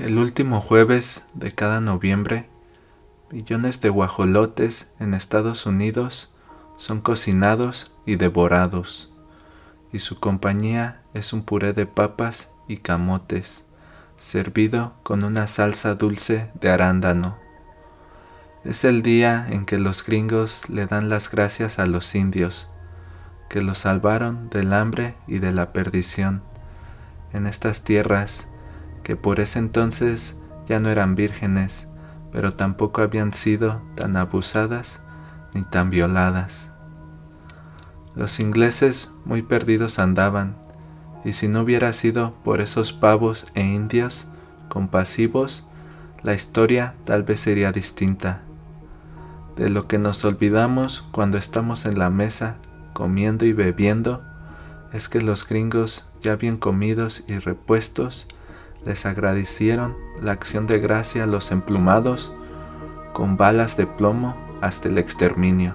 El último jueves de cada noviembre, millones de guajolotes en Estados Unidos son cocinados y devorados, y su compañía es un puré de papas y camotes, servido con una salsa dulce de arándano. Es el día en que los gringos le dan las gracias a los indios, que los salvaron del hambre y de la perdición en estas tierras que por ese entonces ya no eran vírgenes, pero tampoco habían sido tan abusadas ni tan violadas. Los ingleses muy perdidos andaban, y si no hubiera sido por esos pavos e indios compasivos, la historia tal vez sería distinta. De lo que nos olvidamos cuando estamos en la mesa comiendo y bebiendo es que los gringos ya bien comidos y repuestos les agradecieron la acción de gracia los emplumados con balas de plomo hasta el exterminio.